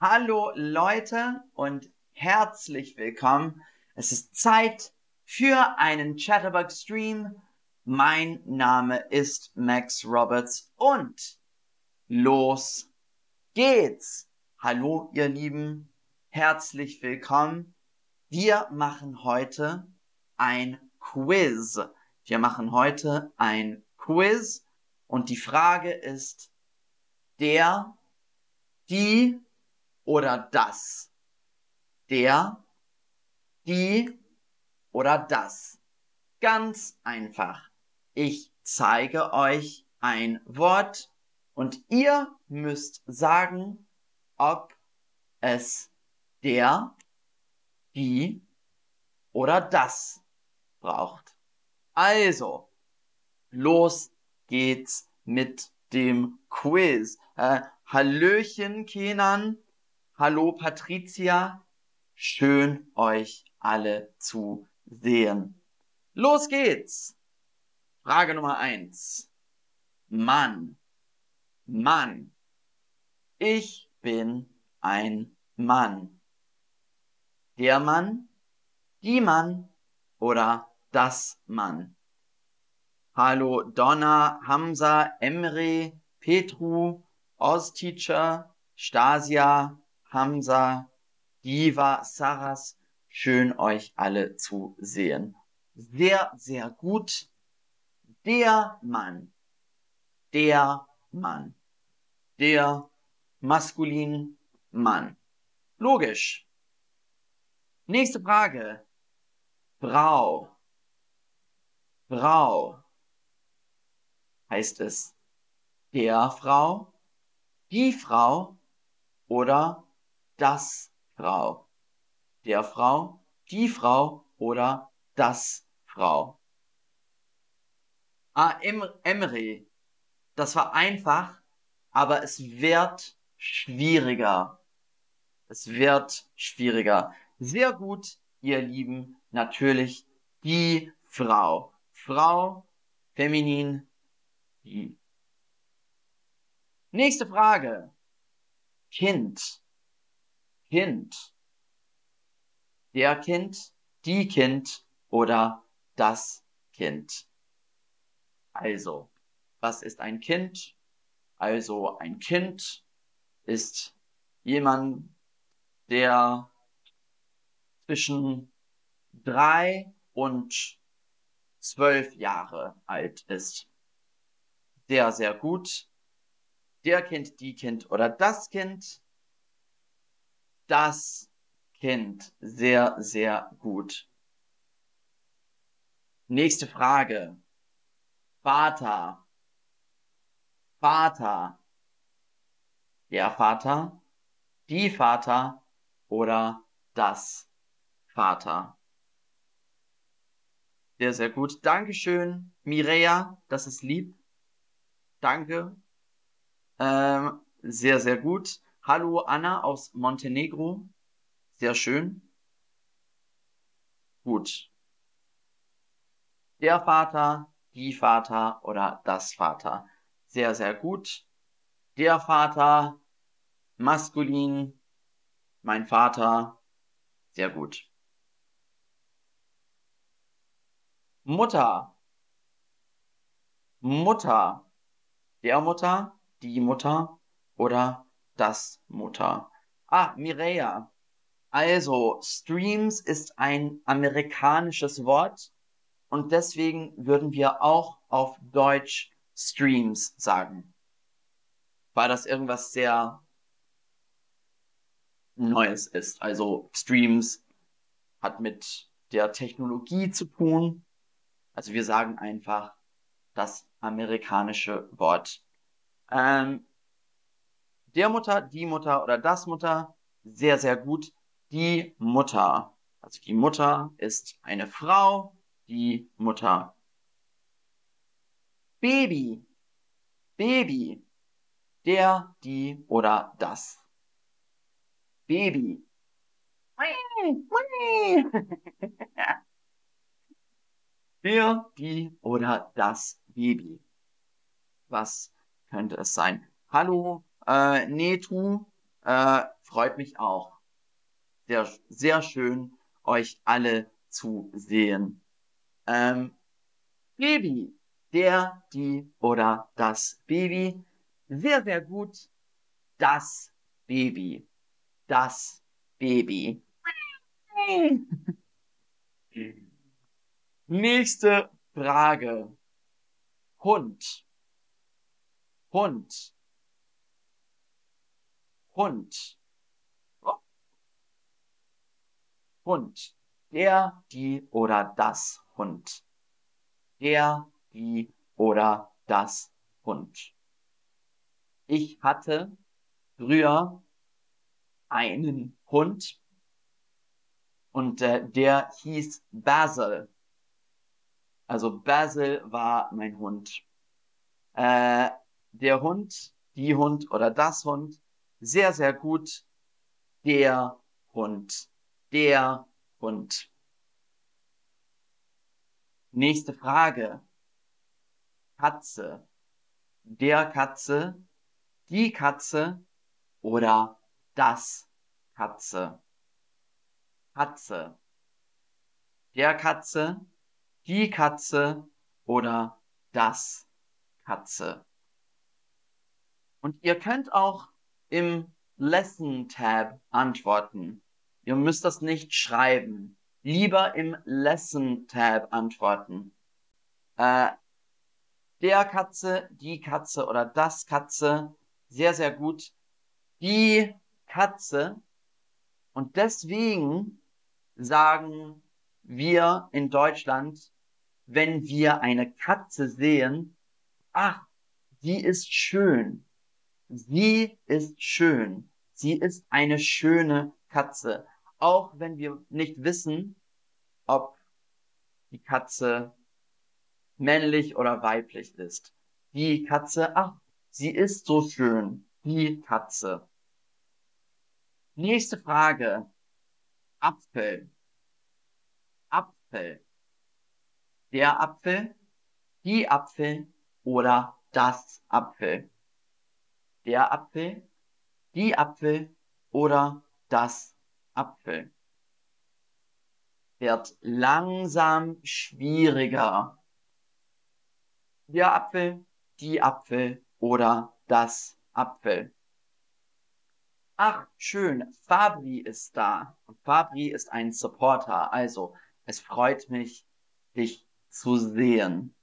Hallo Leute und herzlich willkommen. Es ist Zeit für einen Chatterbug Stream. Mein Name ist Max Roberts und los geht's. Hallo ihr Lieben, herzlich willkommen. Wir machen heute ein Quiz. Wir machen heute ein Quiz und die Frage ist, der, die oder das? Der, die oder das? Ganz einfach. Ich zeige euch ein Wort und ihr müsst sagen, ob es der, die oder das braucht. Also, los geht's mit dem Quiz. Äh, Hallöchen, Kenan. Hallo, Patricia. Schön, euch alle zu sehen. Los geht's. Frage Nummer eins. Mann. Mann. Ich bin ein Mann. Der Mann, die Mann oder das Mann. Hallo Donna, Hamza, Emre, Petru, Ozteacher, Stasia, Hamza, Diva, Saras. Schön euch alle zu sehen. Sehr, sehr gut. Der Mann. Der Mann. Der maskulin Mann. Logisch. Nächste Frage. Frau. Frau heißt es der Frau, die Frau oder das Frau. Der Frau, die Frau oder das Frau. Ah, em Emre. Das war einfach, aber es wird schwieriger. Es wird schwieriger. Sehr gut, ihr Lieben. Natürlich die Frau. Frau, feminin, die. Nächste Frage. Kind. Kind. Der Kind, die Kind oder das Kind. Also, was ist ein Kind? Also, ein Kind ist jemand, der zwischen drei und zwölf Jahre alt ist sehr, sehr gut. Der Kind, die Kind oder das Kind. Das Kind. Sehr, sehr gut. Nächste Frage. Vater. Vater. Der Vater, die Vater oder das Vater. Sehr, sehr gut. Dankeschön, Mireia. Das ist lieb. Danke. Ähm, sehr, sehr gut. Hallo Anna aus Montenegro. Sehr schön. Gut. Der Vater, die Vater oder das Vater. Sehr, sehr gut. Der Vater, maskulin, mein Vater. Sehr gut. Mutter. Mutter der Mutter, die Mutter oder das Mutter. Ah, Mireia. Also, Streams ist ein amerikanisches Wort und deswegen würden wir auch auf Deutsch Streams sagen. Weil das irgendwas sehr Neues ist. Also Streams hat mit der Technologie zu tun. Also wir sagen einfach das amerikanische Wort. Ähm, der Mutter, die Mutter oder das Mutter, sehr, sehr gut. Die Mutter. Also die Mutter ist eine Frau, die Mutter. Baby. Baby. Der, die oder das. Baby. Der, die oder das Baby. Was könnte es sein? Hallo, äh, Netu, äh, freut mich auch. Sehr, sehr schön, euch alle zu sehen. Ähm, Baby. Der, die oder das Baby. Sehr, sehr gut. Das Baby. Das Baby. Nächste Frage. Hund. Hund. Hund. Oh. Hund. Der, die oder das Hund. Der, die oder das Hund. Ich hatte früher einen Hund und äh, der hieß Basil. Also Basil war mein Hund. Äh, der Hund, die Hund oder das Hund, sehr, sehr gut. Der Hund, der Hund. Nächste Frage. Katze. Der Katze, die Katze oder das Katze. Katze. Der Katze, die Katze oder das Katze. Und ihr könnt auch im Lesson Tab antworten. Ihr müsst das nicht schreiben. Lieber im Lesson Tab antworten. Äh, der Katze, die Katze oder das Katze. Sehr, sehr gut. Die Katze. Und deswegen sagen wir in Deutschland, wenn wir eine Katze sehen, ach, sie ist schön. Sie ist schön. Sie ist eine schöne Katze. Auch wenn wir nicht wissen, ob die Katze männlich oder weiblich ist. Die Katze, ach, sie ist so schön. Die Katze. Nächste Frage. Apfel. Apfel. Der Apfel, die Apfel oder das Apfel. Der Apfel, die Apfel oder das Apfel. Wird langsam schwieriger. Der Apfel, die Apfel oder das Apfel. Ach, schön, Fabri ist da. Fabri ist ein Supporter. Also, es freut mich, dich zu sehen,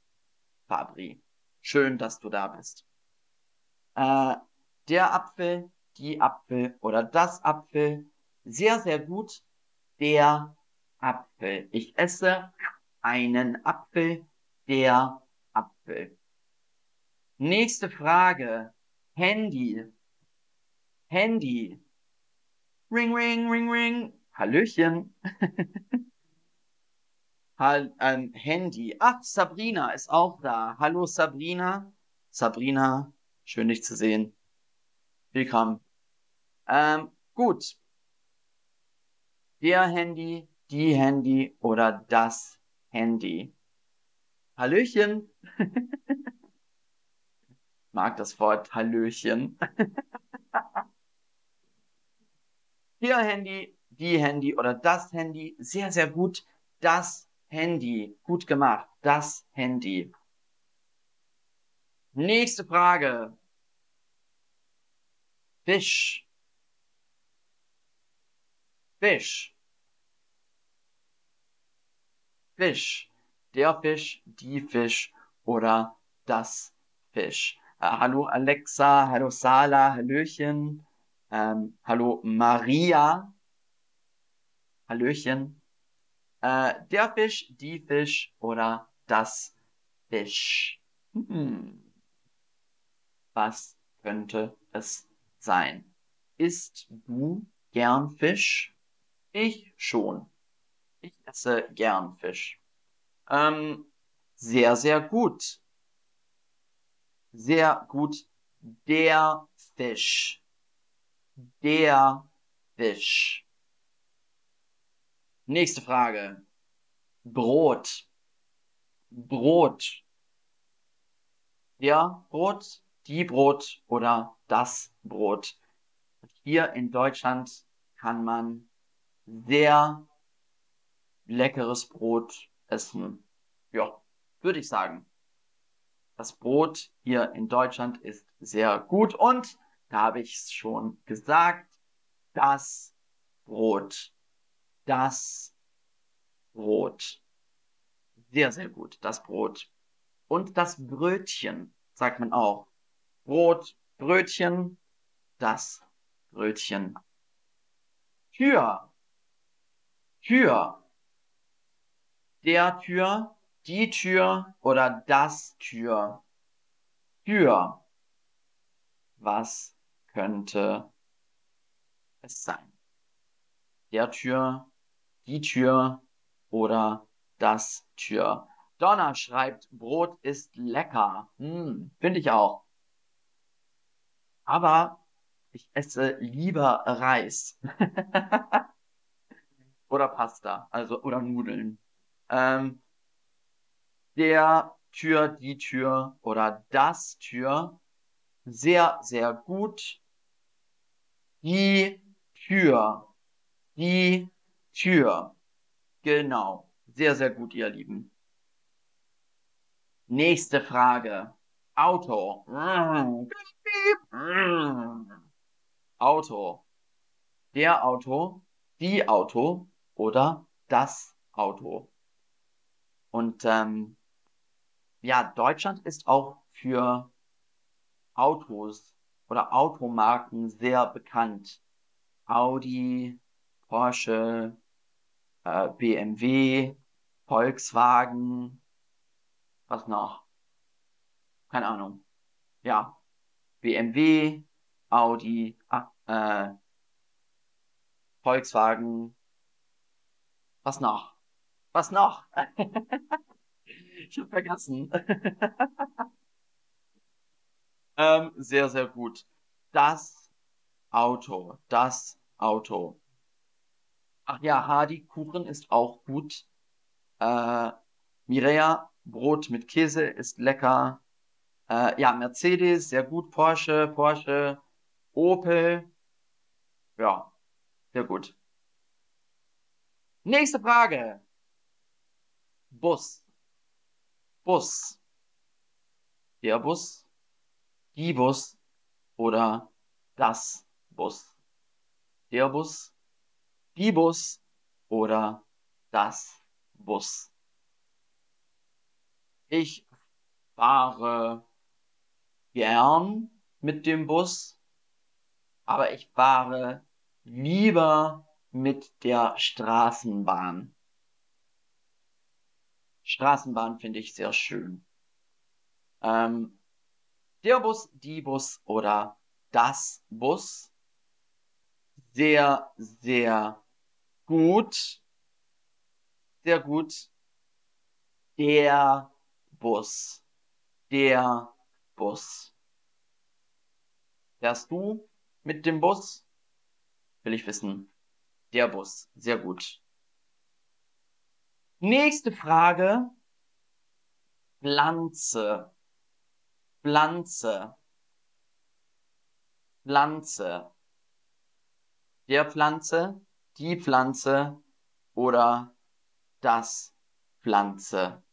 Fabri. Schön, dass du da bist. Äh, der Apfel, die Apfel oder das Apfel. Sehr, sehr gut. Der Apfel. Ich esse einen Apfel. Der Apfel. Nächste Frage. Handy. Handy. Ring, ring, ring, ring. Hallöchen. Hall, ähm, Handy. Ach, Sabrina ist auch da. Hallo Sabrina. Sabrina, schön dich zu sehen. Willkommen. Ähm, gut. Der Handy, die Handy oder das Handy. Hallöchen. Mag das Wort Hallöchen. Ihr Handy, die Handy oder das Handy, sehr, sehr gut. Das Handy, gut gemacht. Das Handy. Nächste Frage. Fisch. Fisch. Fisch. Der Fisch, die Fisch oder das Fisch. Äh, hallo Alexa, hallo Sala, Hallöchen. Ähm, hallo Maria. Hallöchen. Äh, der Fisch, die Fisch oder das Fisch. Hm. Was könnte es sein? Isst du gern Fisch? Ich schon. Ich esse gern Fisch. Ähm, sehr, sehr gut. Sehr gut. Der Fisch der Fisch. Nächste Frage. Brot. Brot. Der Brot, die Brot oder das Brot. hier in Deutschland kann man sehr leckeres Brot essen. Ja, würde ich sagen. Das Brot hier in Deutschland ist sehr gut und da habe ich es schon gesagt, das Brot. Das Brot. Sehr, sehr gut, das Brot. Und das Brötchen, sagt man auch. Brot, Brötchen, das Brötchen. Tür. Tür. Der Tür, die Tür oder das Tür. Tür. Was könnte es sein? Der Tür, die Tür oder das Tür. Donna schreibt, Brot ist lecker. Hm, Finde ich auch. Aber ich esse lieber Reis. oder Pasta, also oder Nudeln. Ähm, der Tür, die Tür oder das Tür. Sehr, sehr gut. Die Tür. Die Tür. Genau. Sehr, sehr gut, ihr Lieben. Nächste Frage. Auto. Auto. Der Auto, die Auto oder das Auto. Und ähm, ja, Deutschland ist auch für Autos oder Automarken sehr bekannt. Audi, Porsche, äh, BMW, Volkswagen, was noch? Keine Ahnung. Ja, BMW, Audi, äh, Volkswagen, was noch? Was noch? ich habe vergessen. ähm, sehr, sehr gut. Das Auto, das Auto. Ach ja, Hardy Kuchen ist auch gut. Äh, Mireia, Brot mit Käse ist lecker. Äh, ja, Mercedes, sehr gut. Porsche, Porsche, Opel. Ja, sehr gut. Nächste Frage. Bus. Bus. Der Bus, die Bus oder das Bus. Der Bus, die Bus oder das Bus. Ich fahre gern mit dem Bus, aber ich fahre lieber mit der Straßenbahn. Straßenbahn finde ich sehr schön. Ähm, der Bus, die Bus oder das Bus. Sehr, sehr gut. Sehr gut. Der Bus. Der Bus. Fährst du mit dem Bus? Will ich wissen. Der Bus. Sehr gut. Nächste Frage. Pflanze. Pflanze. Pflanze. Der Pflanze, die Pflanze oder das Pflanze.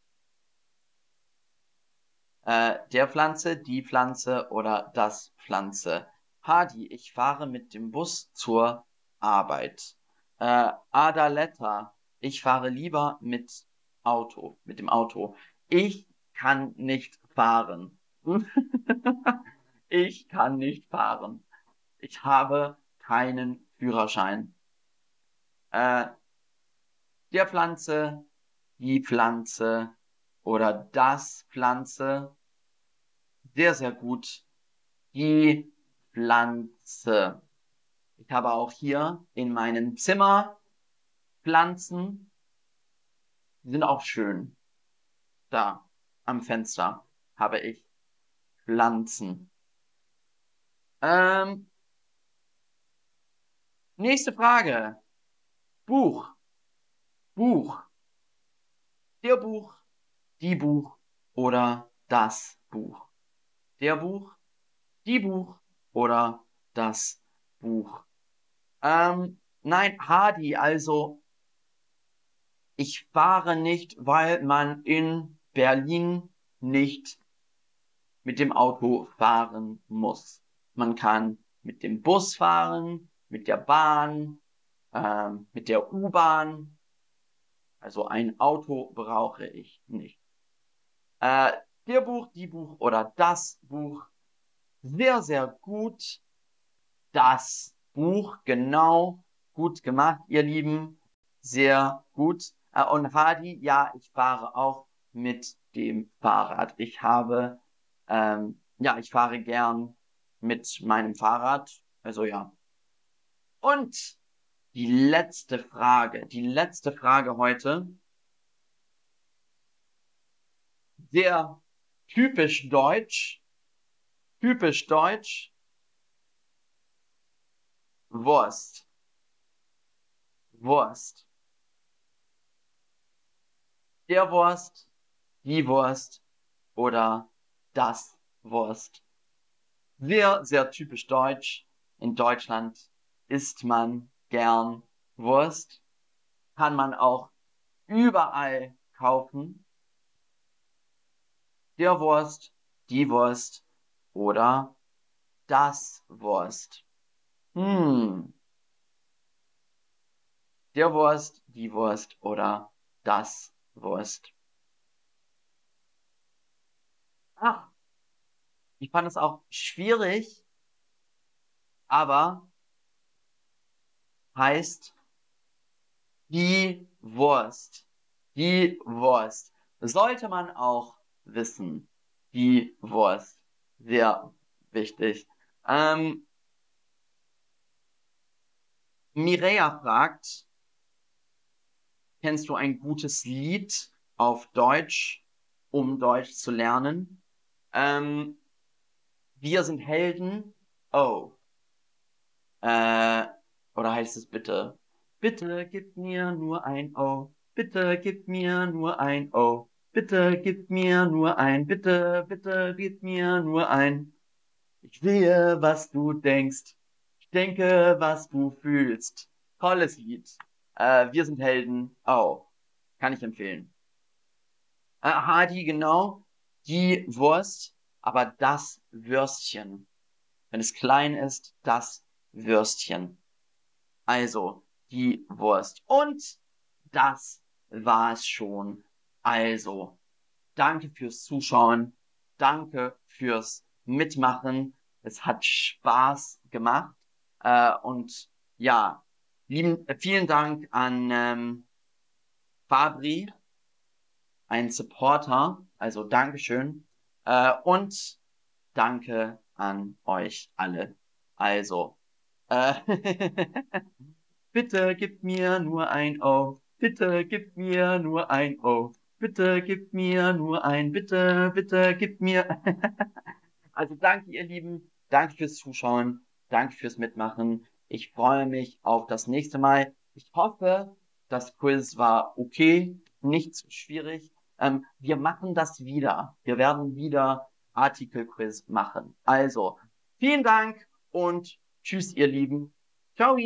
Äh, der Pflanze, die Pflanze oder das Pflanze. Hadi, ich fahre mit dem Bus zur Arbeit. Äh, Adaletta, ich fahre lieber mit Auto, mit dem Auto. Ich kann nicht fahren. ich kann nicht fahren. Ich habe keinen Führerschein. Äh, der Pflanze, die Pflanze oder das Pflanze. Sehr, sehr gut. Die Pflanze. Ich habe auch hier in meinem Zimmer Pflanzen. Die sind auch schön. Da am Fenster habe ich Pflanzen. Ähm, nächste Frage. Buch. Buch. Der Buch, die Buch oder das Buch. Der Buch, die Buch oder das Buch. Ähm, nein, Hardy, also ich fahre nicht, weil man in Berlin nicht mit dem Auto fahren muss. Man kann mit dem Bus fahren, mit der Bahn, ähm, mit der U-Bahn. Also ein Auto brauche ich nicht. Äh, der Buch, die Buch oder das Buch. Sehr, sehr gut. Das Buch, genau. Gut gemacht, ihr Lieben. Sehr gut. Äh, und Hadi, ja, ich fahre auch mit dem Fahrrad. Ich habe, ähm, ja, ich fahre gern mit meinem Fahrrad. Also ja. Und die letzte Frage, die letzte Frage heute. Sehr typisch deutsch. Typisch deutsch. Wurst. Wurst. Der Wurst, die Wurst oder das Wurst. Sehr, sehr typisch deutsch. In Deutschland isst man gern Wurst. Kann man auch überall kaufen. Der Wurst, die Wurst oder das Wurst. Hm. Der Wurst, die Wurst oder das Wurst. Ach, ich fand es auch schwierig, aber heißt die Wurst. Die Wurst. Sollte man auch wissen. Die Wurst. Sehr wichtig. Ähm, Mireia fragt, kennst du ein gutes Lied auf Deutsch, um Deutsch zu lernen? Ähm, wir sind Helden. Oh. Äh, oder heißt es bitte? Bitte gib mir nur ein O. Bitte gib mir nur ein O. Bitte gib mir nur ein. Bitte, bitte gib mir nur ein. Ich sehe, was du denkst. Ich denke, was du fühlst. Tolles Lied. Äh, wir sind Helden. Oh. Kann ich empfehlen. Äh, Hardy, genau. Die Wurst, aber das Würstchen. Wenn es klein ist, das Würstchen also die Wurst. Und das war's schon. Also, danke fürs Zuschauen, danke fürs Mitmachen. Es hat Spaß gemacht. Äh, und ja, lieben, äh, vielen Dank an ähm, Fabri, ein Supporter. Also Dankeschön. Äh, und danke an euch alle. Also, äh, bitte gib mir nur ein O. Bitte gib mir nur ein O. Bitte gib mir nur ein, bitte, bitte gib mir. also danke, ihr Lieben. Danke fürs Zuschauen. Danke fürs Mitmachen. Ich freue mich auf das nächste Mal. Ich hoffe, das Quiz war okay, nicht zu schwierig. Ähm, wir machen das wieder. Wir werden wieder Artikelquiz machen. Also, vielen Dank und Tschüss, ihr Lieben. Ciao.